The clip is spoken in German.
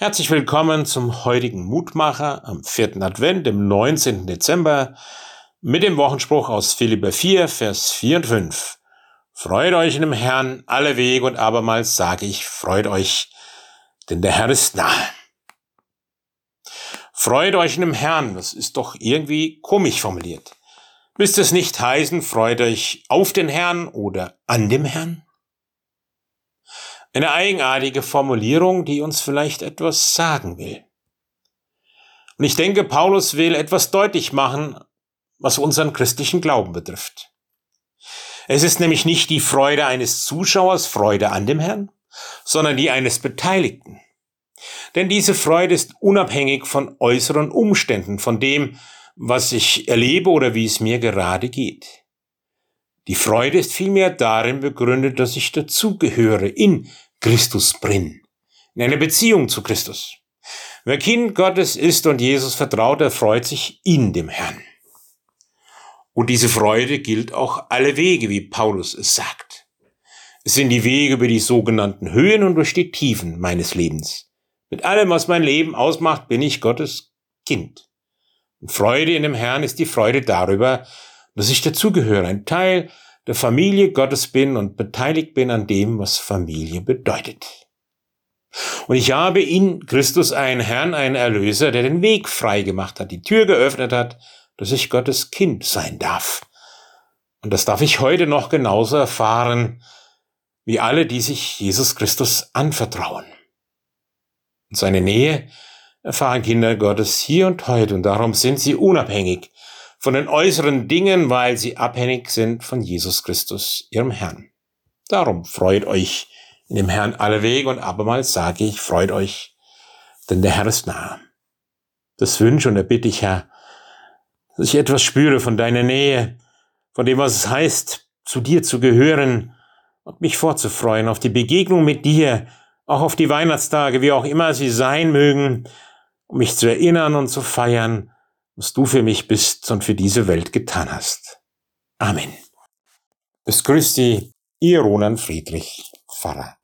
Herzlich willkommen zum heutigen Mutmacher am vierten Advent, dem 19. Dezember, mit dem Wochenspruch aus Philipper 4, Vers 4 und 5. Freut euch in dem Herrn alle Wege und abermals sage ich, freut euch, denn der Herr ist nahe. Freut euch in dem Herrn, das ist doch irgendwie komisch formuliert. Müsste es nicht heißen, freut euch auf den Herrn oder an dem Herrn? Eine eigenartige Formulierung, die uns vielleicht etwas sagen will. Und ich denke, Paulus will etwas deutlich machen, was unseren christlichen Glauben betrifft. Es ist nämlich nicht die Freude eines Zuschauers, Freude an dem Herrn, sondern die eines Beteiligten. Denn diese Freude ist unabhängig von äußeren Umständen, von dem, was ich erlebe oder wie es mir gerade geht. Die Freude ist vielmehr darin begründet, dass ich dazugehöre in Christus drin, in einer Beziehung zu Christus. Wer Kind Gottes ist und Jesus vertraut, er freut sich in dem Herrn. Und diese Freude gilt auch alle Wege, wie Paulus es sagt. Es sind die Wege über die sogenannten Höhen und durch die Tiefen meines Lebens. Mit allem, was mein Leben ausmacht, bin ich Gottes Kind. Und Freude in dem Herrn ist die Freude darüber, dass ich dazugehöre, ein Teil der Familie Gottes bin und beteiligt bin an dem, was Familie bedeutet. Und ich habe in Christus einen Herrn, einen Erlöser, der den Weg frei gemacht hat, die Tür geöffnet hat, dass ich Gottes Kind sein darf. Und das darf ich heute noch genauso erfahren, wie alle, die sich Jesus Christus anvertrauen. Und seine Nähe erfahren Kinder Gottes hier und heute und darum sind sie unabhängig von den äußeren Dingen, weil sie abhängig sind von Jesus Christus, ihrem Herrn. Darum freut euch in dem Herrn alle Wege und abermals sage ich, freut euch, denn der Herr ist nahe. Das wünsche und erbitte ich, Herr, dass ich etwas spüre von deiner Nähe, von dem, was es heißt, zu dir zu gehören und mich vorzufreuen auf die Begegnung mit dir, auch auf die Weihnachtstage, wie auch immer sie sein mögen, um mich zu erinnern und zu feiern, was du für mich bist und für diese Welt getan hast. Amen. Es grüßt Sie, Ihr Roland Friedrich, Pfarrer.